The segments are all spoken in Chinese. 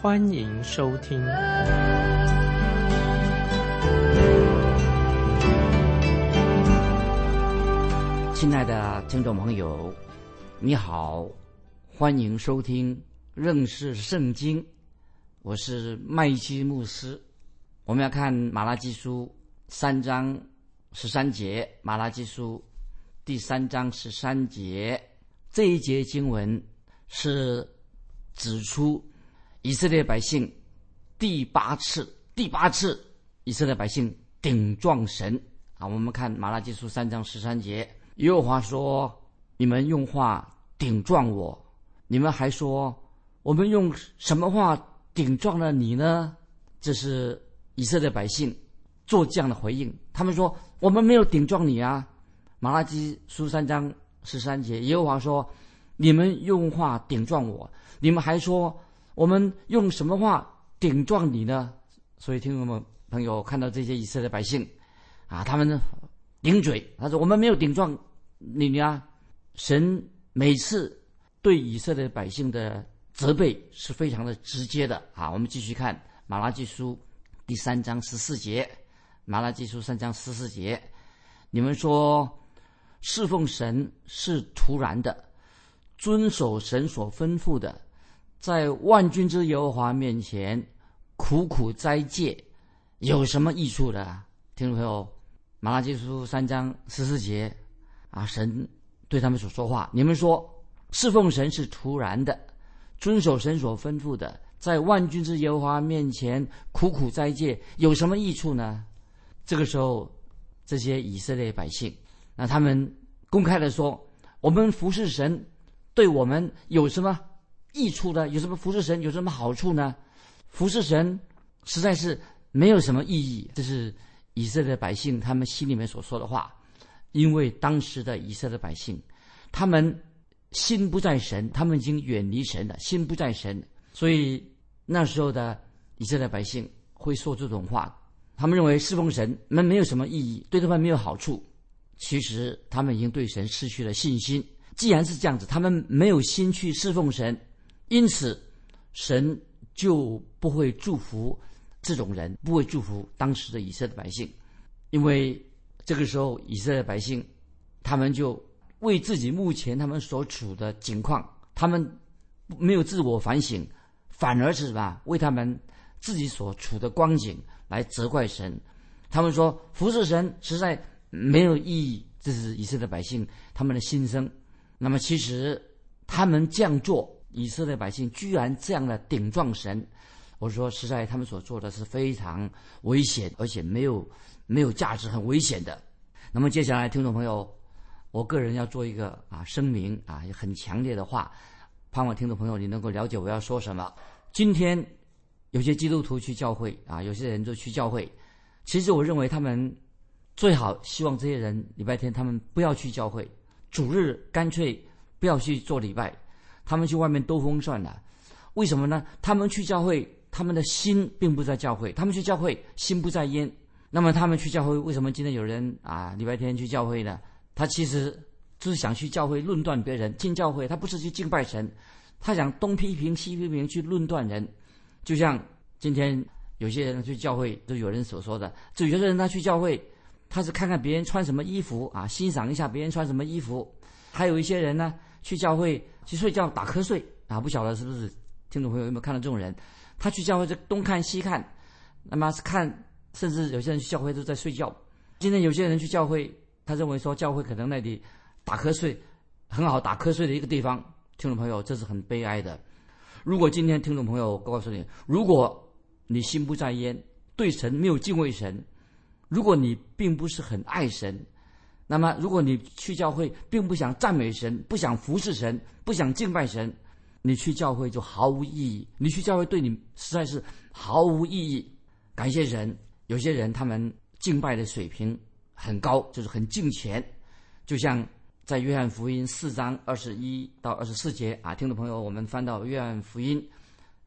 欢迎收听。亲爱的听众朋友，你好，欢迎收听认识圣经。我是麦基牧师。我们要看马拉基书三章十三节，马拉基书第三章十三节这一节经文是指出以色列百姓第八次、第八次以色列百姓顶撞神啊。我们看马拉基书三章十三节。耶和华说：“你们用话顶撞我，你们还说我们用什么话顶撞了你呢？”这是以色列百姓做这样的回应。他们说：“我们没有顶撞你啊。”马拉基书三章十三节，耶和华说：“你们用话顶撞我，你们还说我们用什么话顶撞你呢？”所以，听众们朋友看到这些以色列百姓啊，他们呢顶嘴，他说：“我们没有顶撞。”你呀，神每次对以色列百姓的责备是非常的直接的啊。我们继续看马拉基书第三章十四节，马拉基书三章十四节，你们说侍奉神是突然的，遵守神所吩咐的，在万军之耶和华面前苦苦斋戒，有什么益处的？听众朋友，马拉基书三章十四节。啊！神对他们所说话，你们说侍奉神是突然的，遵守神所吩咐的，在万军之耶和华面前苦苦斋戒，有什么益处呢？这个时候，这些以色列百姓，那他们公开的说：“我们服侍神，对我们有什么益处呢？有什么服侍神有什么好处呢？服侍神实在是没有什么意义。”这是以色列百姓他们心里面所说的话。因为当时的以色列百姓，他们心不在神，他们已经远离神了，心不在神，所以那时候的以色列百姓会说这种话。他们认为侍奉神们没有什么意义，对他们没有好处。其实他们已经对神失去了信心。既然是这样子，他们没有心去侍奉神，因此神就不会祝福这种人，不会祝福当时的以色列百姓，因为。这个时候，以色列百姓，他们就为自己目前他们所处的境况，他们没有自我反省，反而是什么？为他们自己所处的光景来责怪神。他们说服侍神实在没有意义，这是以色列百姓他们的心声。那么，其实他们这样做，以色列百姓居然这样的顶撞神，我说实在他们所做的是非常危险，而且没有。没有价值，很危险的。那么接下来，听众朋友，我个人要做一个啊声明啊，很强烈的话，盼望听众朋友你能够了解我要说什么。今天有些基督徒去教会啊，有些人就去教会。其实我认为他们最好希望这些人礼拜天他们不要去教会，主日干脆不要去做礼拜，他们去外面兜风算了。为什么呢？他们去教会，他们的心并不在教会，他们去教会心不在焉。那么他们去教会，为什么今天有人啊礼拜天去教会呢？他其实就是想去教会论断别人。进教会他不是去敬拜神，他想东批评西批评去论断人。就像今天有些人去教会，都有人所说的，就有些人他去教会，他是看看别人穿什么衣服啊，欣赏一下别人穿什么衣服。还有一些人呢，去教会去睡觉打瞌睡啊，不晓得是不是听众朋友有没有看到这种人？他去教会就东看西看，那么是看。甚至有些人去教会都在睡觉。今天有些人去教会，他认为说教会可能那里打瞌睡很好，打瞌睡的一个地方。听众朋友，这是很悲哀的。如果今天听众朋友告诉你，如果你心不在焉，对神没有敬畏神，如果你并不是很爱神，那么如果你去教会并不想赞美神，不想服侍神，不想敬拜神，你去教会就毫无意义，你去教会对你实在是毫无意义。感谢神，有些人他们敬拜的水平很高，就是很敬虔，就像在约翰福音四章二十一到二十四节啊，听众朋友，我们翻到约翰福音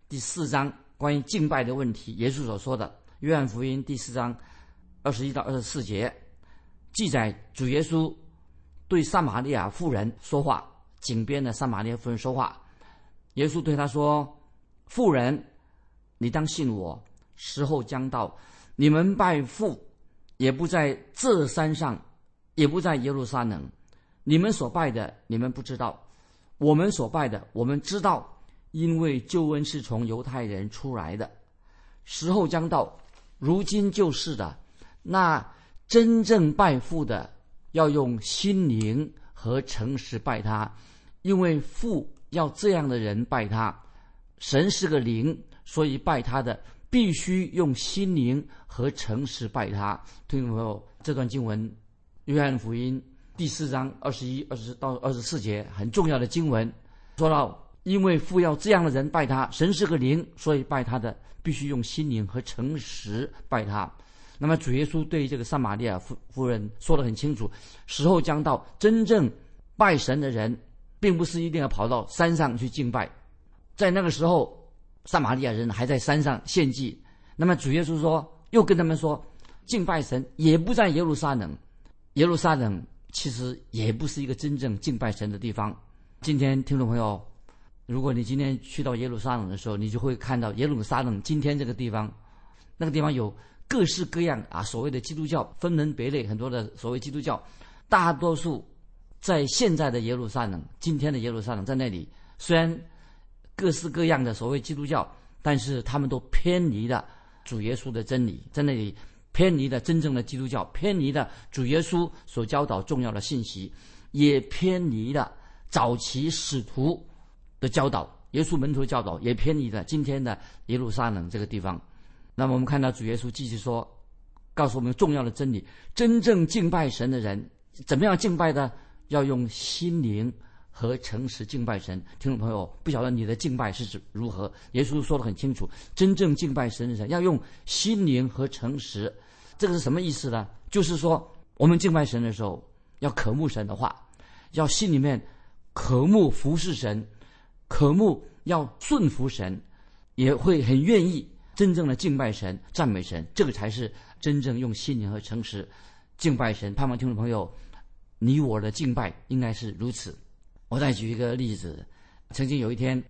第四章关于敬拜的问题，耶稣所说的。约翰福音第四章二十一到二十四节记载，主耶稣对撒玛利亚妇人说话，井边的撒玛利亚妇人说话。耶稣对他说：“妇人，你当信我，时候将到，你们拜父也不在这山上，也不在耶路撒冷。你们所拜的，你们不知道；我们所拜的，我们知道，因为救恩是从犹太人出来的。时候将到。”如今就是的，那真正拜父的，要用心灵和诚实拜他，因为父要这样的人拜他。神是个灵，所以拜他的必须用心灵和诚实拜他。听众朋友，这段经文，约翰福音第四章二十一、二十到二十四节很重要的经文，说到，因为父要这样的人拜他，神是个灵，所以拜他的。必须用心灵和诚实拜他。那么主耶稣对这个撒玛利亚夫夫人说得很清楚：时候将到，真正拜神的人，并不是一定要跑到山上去敬拜。在那个时候，撒玛利亚人还在山上献祭。那么主耶稣说，又跟他们说，敬拜神也不在耶路撒冷。耶路撒冷其实也不是一个真正敬拜神的地方。今天听众朋友。如果你今天去到耶路撒冷的时候，你就会看到耶路撒冷今天这个地方，那个地方有各式各样啊，所谓的基督教分门别类，很多的所谓基督教，大多数在现在的耶路撒冷，今天的耶路撒冷在那里，虽然各式各样的所谓基督教，但是他们都偏离了主耶稣的真理，在那里偏离了真正的基督教，偏离了主耶稣所教导重要的信息，也偏离了早期使徒。的教导，耶稣门徒教导也偏离了今天的耶路撒冷这个地方。那么我们看到主耶稣继续说，告诉我们重要的真理：真正敬拜神的人，怎么样敬拜的？要用心灵和诚实敬拜神。听众朋友，不晓得你的敬拜是指如何？耶稣说的很清楚：真正敬拜神的人，要用心灵和诚实。这个是什么意思呢？就是说，我们敬拜神的时候，要渴慕神的话，要心里面渴慕服侍神。渴慕要顺服神，也会很愿意真正的敬拜神、赞美神，这个才是真正用心灵和诚实敬拜神。盼望听众朋友，你我的敬拜应该是如此。我再举一个例子，曾经有一天，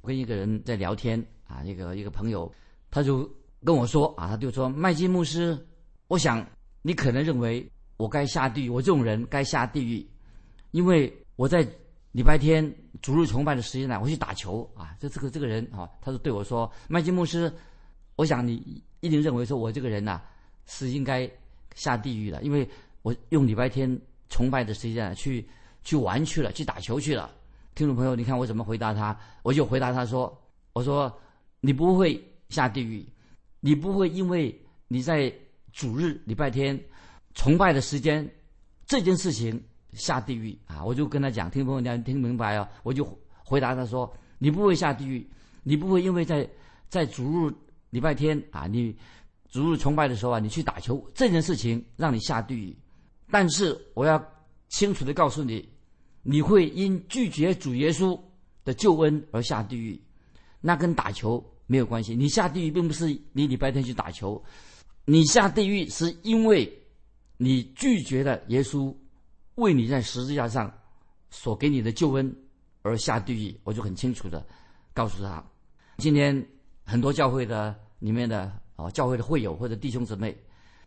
我跟一个人在聊天啊，一个一个朋友，他就跟我说啊，他就说麦基牧师，我想你可能认为我该下地狱，我这种人该下地狱，因为我在。礼拜天主日崇拜的时间呢，我去打球啊。这这个这个人啊，他就对我说：“麦基牧师，我想你一定认为说我这个人呐是应该下地狱的，因为我用礼拜天崇拜的时间去去玩去了，去打球去了。”听众朋友，你看我怎么回答他？我就回答他说：“我说你不会下地狱，你不会因为你在主日礼拜天崇拜的时间这件事情。”下地狱啊！我就跟他讲，听众朋友讲听明白哦。我就回答他说：“你不会下地狱，你不会因为在在主日礼拜天啊，你主日崇拜的时候啊，你去打球这件事情让你下地狱。但是我要清楚的告诉你，你会因拒绝主耶稣的救恩而下地狱，那跟打球没有关系。你下地狱并不是你礼拜天去打球，你下地狱是因为你拒绝了耶稣。”为你在十字架上所给你的救恩而下地狱，我就很清楚的告诉他。今天很多教会的里面的啊，教会的会友或者弟兄姊妹，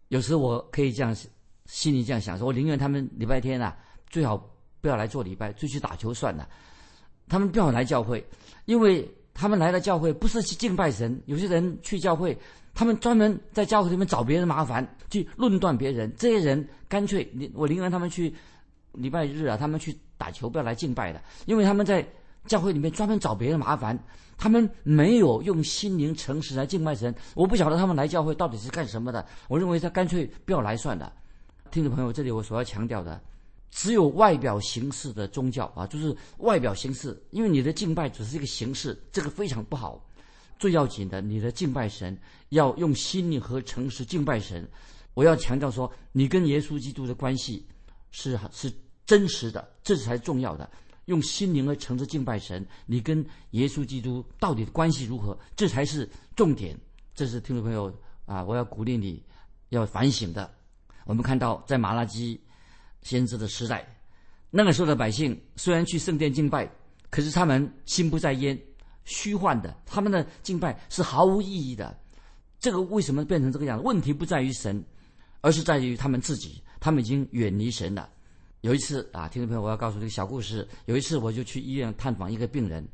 有时我可以这样心里这样想：说我宁愿他们礼拜天啊，最好不要来做礼拜，就去打球算了。他们不要来教会，因为他们来了教会不是去敬拜神。有些人去教会，他们专门在教会里面找别人麻烦，去论断别人。这些人干脆，我宁愿他们去。礼拜日啊，他们去打球，不要来敬拜的，因为他们在教会里面专门找别人麻烦，他们没有用心灵诚实来敬拜神。我不晓得他们来教会到底是干什么的。我认为他干脆不要来算了。听众朋友，这里我所要强调的，只有外表形式的宗教啊，就是外表形式，因为你的敬拜只是一个形式，这个非常不好。最要紧的，你的敬拜神要用心灵和诚实敬拜神。我要强调说，你跟耶稣基督的关系是是真实的，这才重要的。用心灵和诚实敬拜神，你跟耶稣基督到底关系如何？这才是重点。这是听众朋友啊，我要鼓励你要反省的。我们看到在马拉基先知的时代，那个时候的百姓虽然去圣殿敬拜，可是他们心不在焉。虚幻的，他们的敬拜是毫无意义的。这个为什么变成这个样子？问题不在于神，而是在于他们自己。他们已经远离神了。有一次啊，听众朋友，我要告诉你个小故事。有一次，我就去医院探访一个病人，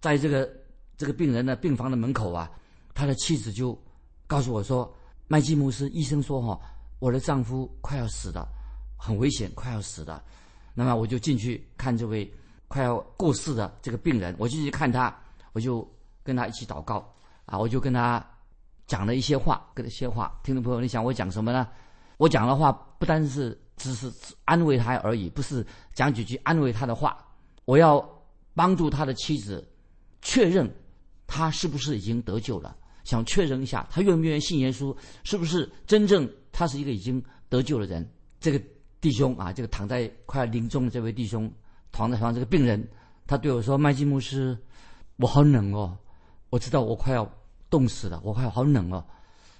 在这个这个病人的病房的门口啊，他的妻子就告诉我说：“麦基姆斯医生说哈，我的丈夫快要死了，很危险，快要死了。”那么我就进去看这位快要过世的这个病人，我进去看他。我就跟他一起祷告啊，我就跟他讲了一些话，跟一些话。听众朋友，你想我讲什么呢？我讲的话不单是只是安慰他而已，不是讲几句安慰他的话。我要帮助他的妻子确认他是不是已经得救了，想确认一下他愿不愿意信耶稣，是不是真正他是一个已经得救的人。这个弟兄啊，这个躺在快要临终的这位弟兄，躺在床上这个病人，他对我说：“麦基牧师。”我好冷哦，我知道我快要冻死了，我快要好冷哦，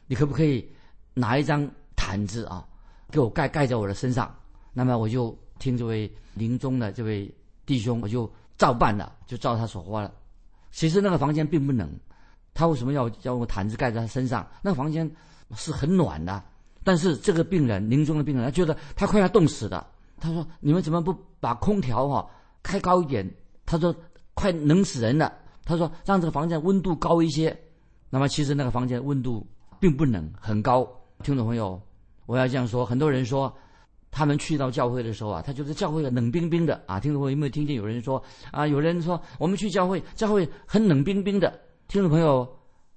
你可不可以拿一张毯子啊，给我盖盖在我的身上？那么我就听这位临终的这位弟兄，我就照办了，就照他所说了。其实那个房间并不冷，他为什么要要用毯子盖在他身上？那个房间是很暖的，但是这个病人临终的病人，他觉得他快要冻死了。他说：“你们怎么不把空调哈开高一点？”他说：“快冷死人了。”他说：“让这个房间温度高一些。”那么其实那个房间温度并不冷，很高。听众朋友，我要这样说：很多人说，他们去到教会的时候啊，他觉得教会冷冰冰的啊。听众朋友有没有听见有人说啊？有人说我们去教会，教会很冷冰冰的。听众朋友，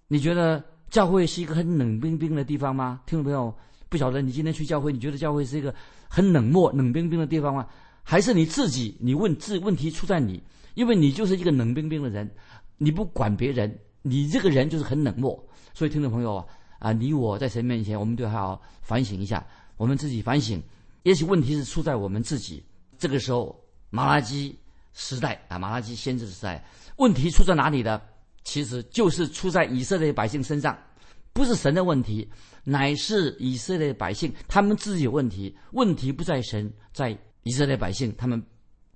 你觉得教会是一个很冷冰冰的地方吗？听众朋友，不晓得你今天去教会，你觉得教会是一个很冷漠、冷冰冰的地方吗？还是你自己？你问自问题出在你，因为你就是一个冷冰冰的人。你不管别人，你这个人就是很冷漠。所以，听众朋友啊，啊，你我在神面前，我们都还要反省一下，我们自己反省。也许问题是出在我们自己。这个时候，马拉基时代啊，马拉基先知时代，问题出在哪里呢？其实就是出在以色列百姓身上，不是神的问题，乃是以色列百姓他们自己有问题。问题不在神，在以色列百姓他们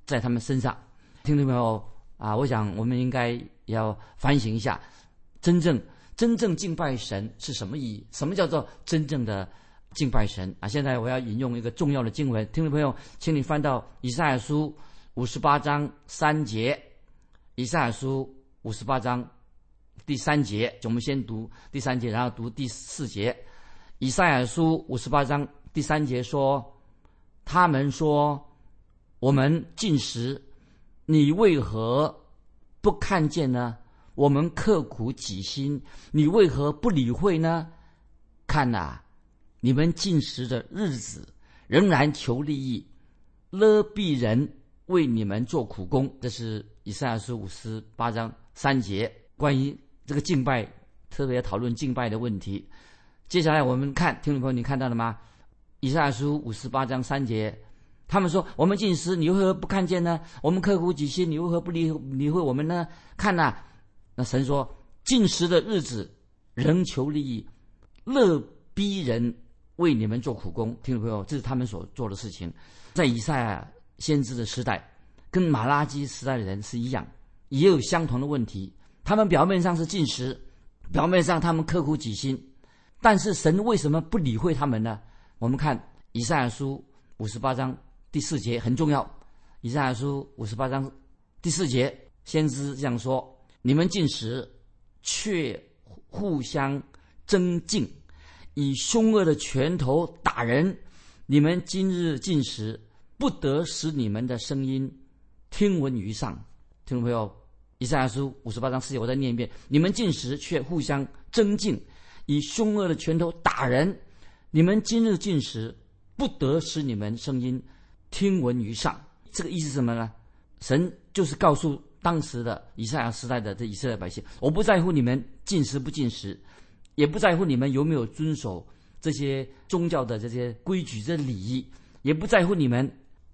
在他们身上。听众朋友啊，我想我们应该。要反省一下，真正真正敬拜神是什么意义？什么叫做真正的敬拜神啊？现在我要引用一个重要的经文，听众朋友，请你翻到以赛亚书五十八章三节。以赛亚书五十八章第三节，我们先读第三节，然后读第四节。以赛亚书五十八章第三节说：“他们说，我们进食，你为何？”不看见呢？我们刻苦己心，你为何不理会呢？看呐，你们进食的日子仍然求利益，勒逼人为你们做苦工。这是以赛亚书五十八章三节，关于这个敬拜，特别讨论敬拜的问题。接下来我们看，听众朋友，你看到了吗？以赛亚书五十八章三节。他们说：“我们进食，你为何不看见呢？我们刻苦己心，你为何不理理会我们呢？看呐，那神说，进食的日子，仍求利益，乐逼人为你们做苦工。听众朋友，这是他们所做的事情。在以赛亚先知的时代，跟马拉基时代的人是一样，也有相同的问题。他们表面上是进食，表面上他们刻苦己心，但是神为什么不理会他们呢？我们看以赛亚书五十八章。”第四节很重要，以赛亚书五十八章第四节，先知这样说：你们进食，却互相争竞，以凶恶的拳头打人。你们今日进食，不得使你们的声音听闻于上。听众朋友，以赛亚书五十八章四节，我再念一遍：你们进食，却互相争竞，以凶恶的拳头打人。你们今日进食，不得使你们声音。听闻于上。这个意思是什么呢？神就是告诉当时的以赛亚时代的这以色列百姓：我不在乎你们进食不进食，也不在乎你们有没有遵守这些宗教的这些规矩、这礼仪，也不在乎你们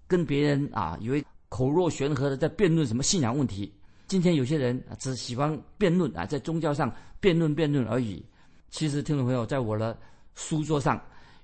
跟别人啊，以为口若悬河的在辩论什么信仰问题。今天有些人只喜欢辩论啊，在宗教上辩论辩论而已。其实，听众朋友，在我的书桌上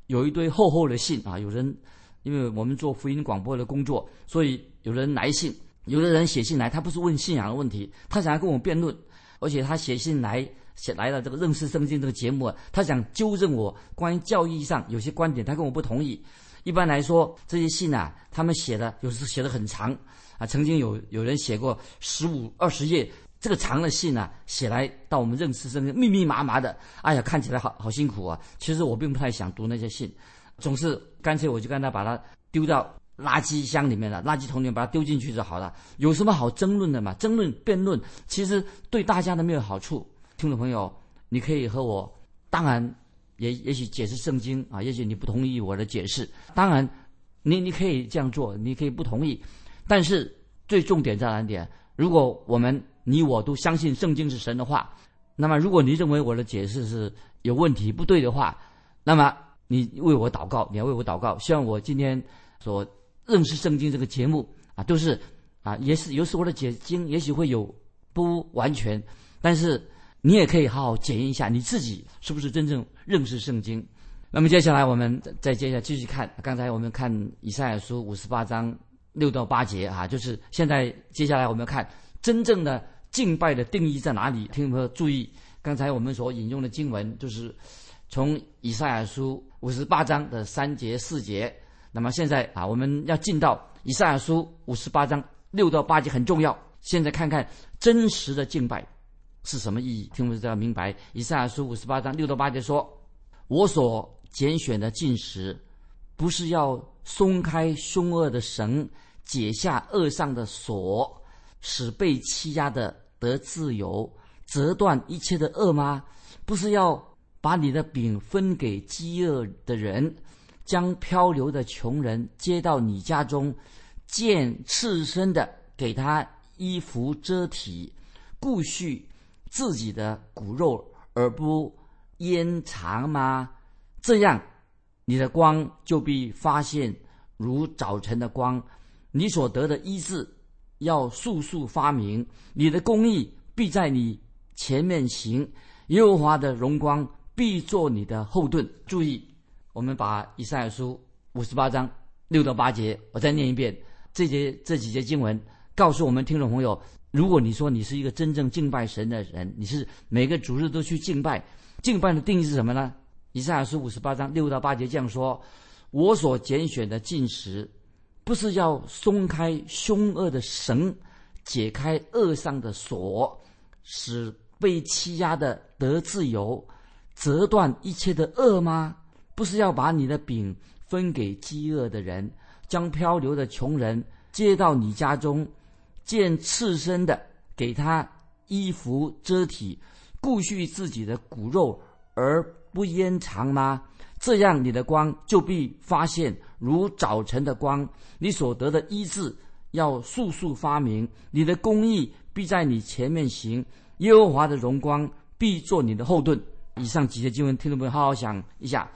有一堆厚厚的信啊。有人因为我们做福音广播的工作，所以有人来信，有的人写信来，他不是问信仰的问题，他想要跟我辩论，而且他写信来写来了这个认识圣经这个节目，他想纠正我关于教义上有些观点，他跟我不同意。一般来说，这些信啊，他们写的有时写的很长。啊，曾经有有人写过十五二十页这个长的信啊，写来到我们认识圣经，密密麻麻的，哎呀，看起来好好辛苦啊。其实我并不太想读那些信，总是干脆我就跟他把它丢到垃圾箱里面了，垃圾桶里面把它丢进去就好了。有什么好争论的嘛？争论辩论，其实对大家都没有好处。听众朋友，你可以和我，当然也也许解释圣经啊，也许你不同意我的解释，当然你你可以这样做，你可以不同意。但是最重点在哪点？如果我们你我都相信圣经是神的话，那么如果你认为我的解释是有问题不对的话，那么你为我祷告，你要为我祷告。希望我今天所认识圣经这个节目啊，都是啊，也是有时候的解经也许会有不完全，但是你也可以好好检验一下你自己是不是真正认识圣经。那么接下来我们再接下继续看，刚才我们看以赛亚书五十八章。六到八节啊，就是现在接下来我们看真正的敬拜的定义在哪里？听朋友注意，刚才我们所引用的经文就是从以赛亚书五十八章的三节四节。那么现在啊，我们要进到以赛亚书五十八章六到八节很重要。现在看看真实的敬拜是什么意义？听众朋友要明白，以赛亚书五十八章六到八节说：“我所拣选的进食，不是要松开凶恶的绳。”解下恶上的锁，使被欺压的得自由，折断一切的恶吗？不是要把你的饼分给饥饿的人，将漂流的穷人接到你家中，见赤身的给他衣服遮体，顾恤自己的骨肉而不掩藏吗？这样，你的光就必发现如早晨的光。你所得的医治，要速速发明；你的公义必在你前面行，耶和华的荣光必做你的后盾。注意，我们把以赛亚书五十八章六到八节，我再念一遍。这节这几节经文告诉我们听众朋友：如果你说你是一个真正敬拜神的人，你是每个主日都去敬拜，敬拜的定义是什么呢？以赛亚书五十八章六到八节这样说：我所拣选的进食。不是要松开凶恶的绳，解开恶上的锁，使被欺压的得自由，折断一切的恶吗？不是要把你的饼分给饥饿的人，将漂流的穷人接到你家中，见赤身的给他衣服遮体，顾恤自己的骨肉而不掩藏吗？这样，你的光就必发现如早晨的光；你所得的医治要速速发明；你的公义必在你前面行；耶和华的荣光必做你的后盾。以上几节经文，听众朋友好好想一下。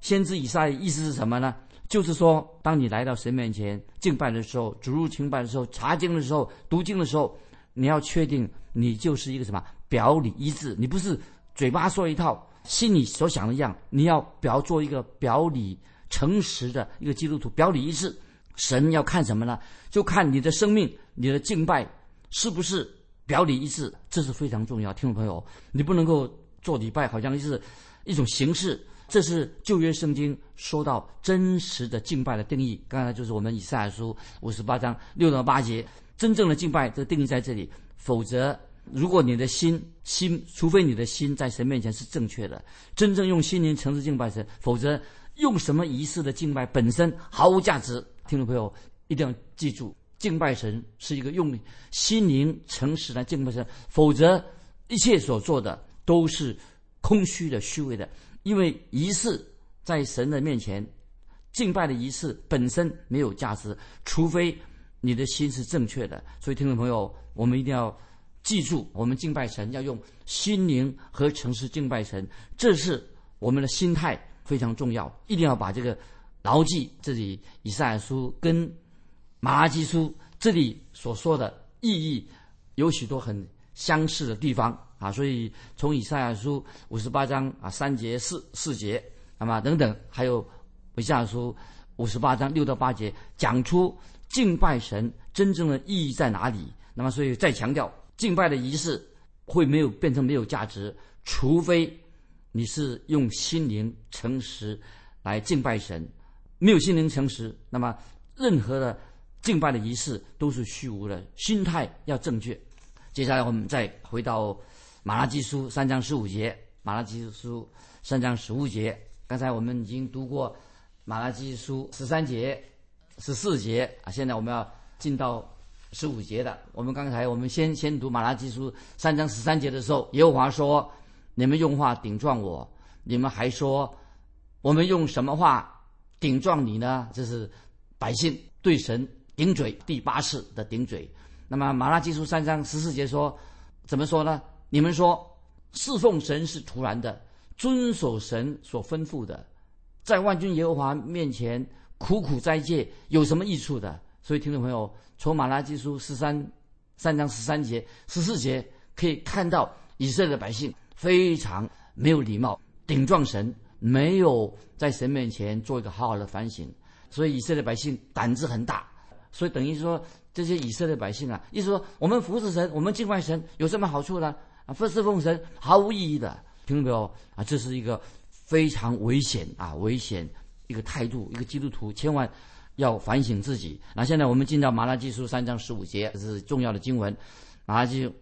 先知以赛意思是什么呢？就是说，当你来到神面前敬拜的时候，主入敬拜的时候，查经的时候，读经的时候，你要确定你就是一个什么表里一致，你不是嘴巴说一套。心里所想的一样，你要表做一个表里诚实的一个基督徒，表里一致。神要看什么呢？就看你的生命，你的敬拜是不是表里一致，这是非常重要。听众朋友，你不能够做礼拜，好像是一种形式。这是旧约圣经说到真实的敬拜的定义。刚才就是我们以赛亚书五十八章六到八节，真正的敬拜这定义在这里，否则。如果你的心心，除非你的心在神面前是正确的，真正用心灵诚实敬拜神，否则用什么仪式的敬拜本身毫无价值。听众朋友一定要记住，敬拜神是一个用心灵诚实来敬拜神，否则一切所做的都是空虚的、虚伪的。因为仪式在神的面前敬拜的仪式本身没有价值，除非你的心是正确的。所以，听众朋友，我们一定要记住，我们敬拜神要用心灵和诚实敬拜神，这是我们的心态非常重要，一定要把这个牢记。这里以赛亚书跟马拉基书这里所说的意义有许多很相似的地方啊，所以从以赛亚书五十八章啊三节四四节，那么等等，还有以赛亚书五十八章六到八节，讲出敬拜神真正的意义在哪里。那么，所以再强调，敬拜的仪式会没有变成没有价值，除非你是用心灵诚实来敬拜神。没有心灵诚实，那么任何的。敬拜的仪式都是虚无的，心态要正确。接下来我们再回到马拉基书三章十五节，马拉基书三章十五节。刚才我们已经读过马拉基书十三节、十四节啊，现在我们要进到十五节的。我们刚才我们先先读马拉基书三章十三节的时候，耶和华说：“你们用话顶撞我，你们还说我们用什么话顶撞你呢？”这是百姓对神。顶嘴第八次的顶嘴，那么马拉基书三章十四节说，怎么说呢？你们说侍奉神是徒然的，遵守神所吩咐的，在万军耶和华面前苦苦斋戒有什么益处的？所以听众朋友，从马拉基书十三三章十三节十四节可以看到，以色列的百姓非常没有礼貌，顶撞神，没有在神面前做一个好好的反省，所以以色列百姓胆子很大。所以等于说，这些以色列百姓啊，意思说，我们服侍神，我们敬拜神，有什么好处呢？啊，侍奉神毫无意义的，听到没有？啊，这是一个非常危险啊，危险一个态度，一个基督徒千万要反省自己。那现在我们进到马拉基书三章十五节，这是重要的经文。马拉基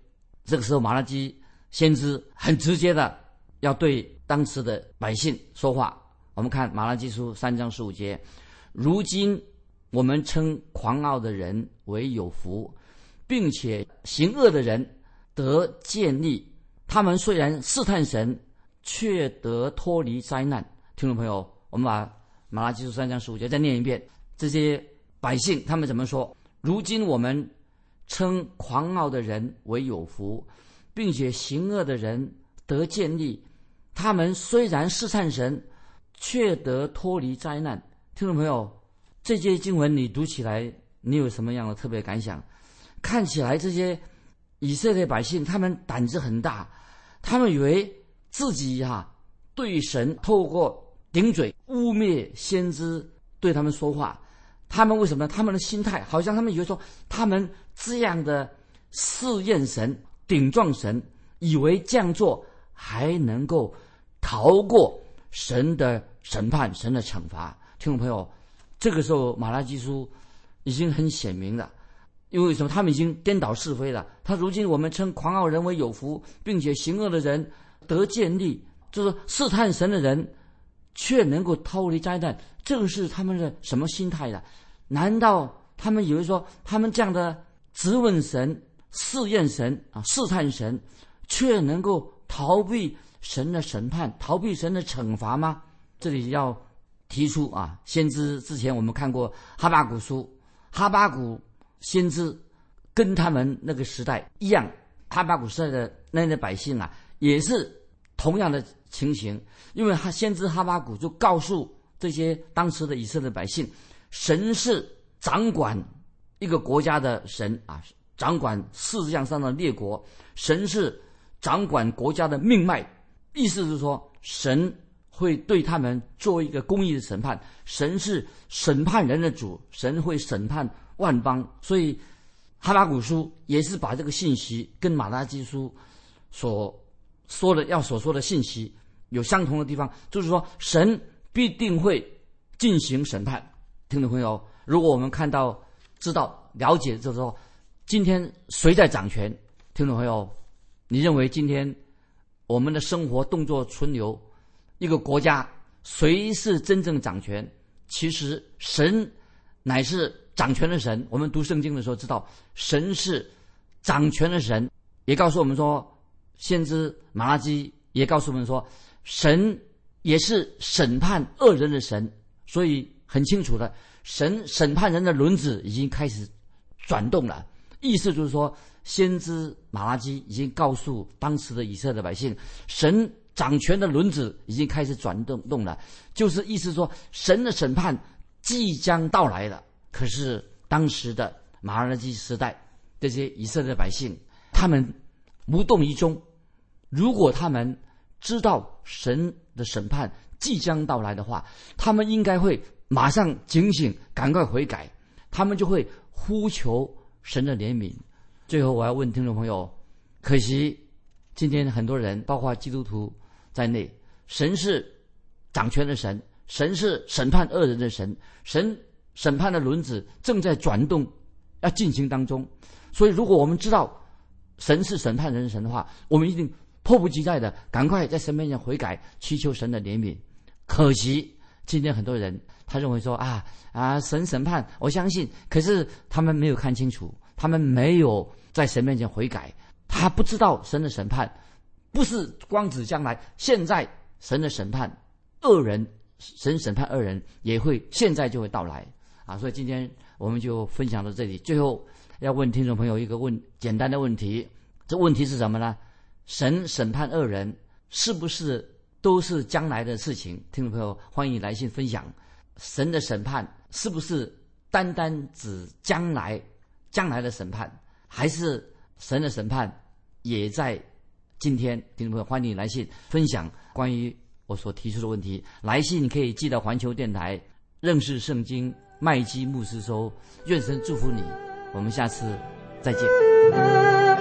这个时候，马拉基先知很直接的要对当时的百姓说话。我们看马拉基书三章十五节，如今。我们称狂傲的人为有福，并且行恶的人得建立。他们虽然试探神，却得脱离灾难。听众朋友，我们把马拉基书三章十五节再念一遍。这些百姓他们怎么说？如今我们称狂傲的人为有福，并且行恶的人得建立。他们虽然试探神，却得脱离灾难。听众朋友。这些经文你读起来，你有什么样的特别感想？看起来这些以色列百姓，他们胆子很大，他们以为自己哈对神透过顶嘴污蔑先知对他们说话，他们为什么呢？他们的心态好像他们以为说，他们这样的试验神、顶撞神，以为这样做还能够逃过神的审判、神的惩罚。听众朋友。这个时候，马拉基书已经很显明了，因为什么？他们已经颠倒是非了。他如今我们称狂傲人为有福，并且行恶的人得建立，就是试探神的人却能够逃离灾难。这个是他们的什么心态呢？难道他们以为说他们这样的质问神、试验神啊、试探神，却能够逃避神的审判、逃避神的惩罚吗？这里要。提出啊，先知之前我们看过哈巴谷书，哈巴谷先知跟他们那个时代一样，哈巴谷时代的那些百姓啊，也是同样的情形，因为他先知哈巴谷就告诉这些当时的以色列百姓，神是掌管一个国家的神啊，掌管世界上的列国，神是掌管国家的命脉，意思是说神。会对他们做一个公义的审判。神是审判人的主，神会审判万邦。所以，哈巴古书也是把这个信息跟马拉基书所说的要所说的信息有相同的地方，就是说神必定会进行审判。听众朋友，如果我们看到、知道、了解，就是说今天谁在掌权？听众朋友，你认为今天我们的生活动作存留？一个国家谁是真正掌权？其实神乃是掌权的神。我们读圣经的时候知道，神是掌权的神，也告诉我们说，先知马拉基也告诉我们说，神也是审判恶人的神。所以很清楚的，神审判人的轮子已经开始转动了。意思就是说，先知马拉基已经告诉当时的以色列百姓，神掌权的轮子已经开始转动动了，就是意思说，神的审判即将到来了。可是当时的马拉基时代，这些以色列百姓他们无动于衷。如果他们知道神的审判即将到来的话，他们应该会马上警醒，赶快悔改，他们就会呼求神的怜悯。最后，我要问听众朋友：可惜今天很多人，包括基督徒在内，神是掌权的神，神是审判恶人的神，神审判的轮子正在转动，要进行当中。所以，如果我们知道神是审判人的神的话，我们一定。迫不及待的，赶快在神面前悔改，祈求神的怜悯。可惜今天很多人他认为说啊啊，神审判，我相信，可是他们没有看清楚，他们没有在神面前悔改，他不知道神的审判不是光指将来，现在神的审判恶人，神审判恶人也会现在就会到来啊！所以今天我们就分享到这里。最后要问听众朋友一个问简单的问题，这问题是什么呢？神审判恶人，是不是都是将来的事情？听众朋友，欢迎来信分享。神的审判是不是单单指将来将来的审判，还是神的审判也在今天？听众朋友，欢迎来信分享关于我所提出的问题。来信可以寄到环球电台认识圣经麦基牧师收。愿神祝福你，我们下次再见。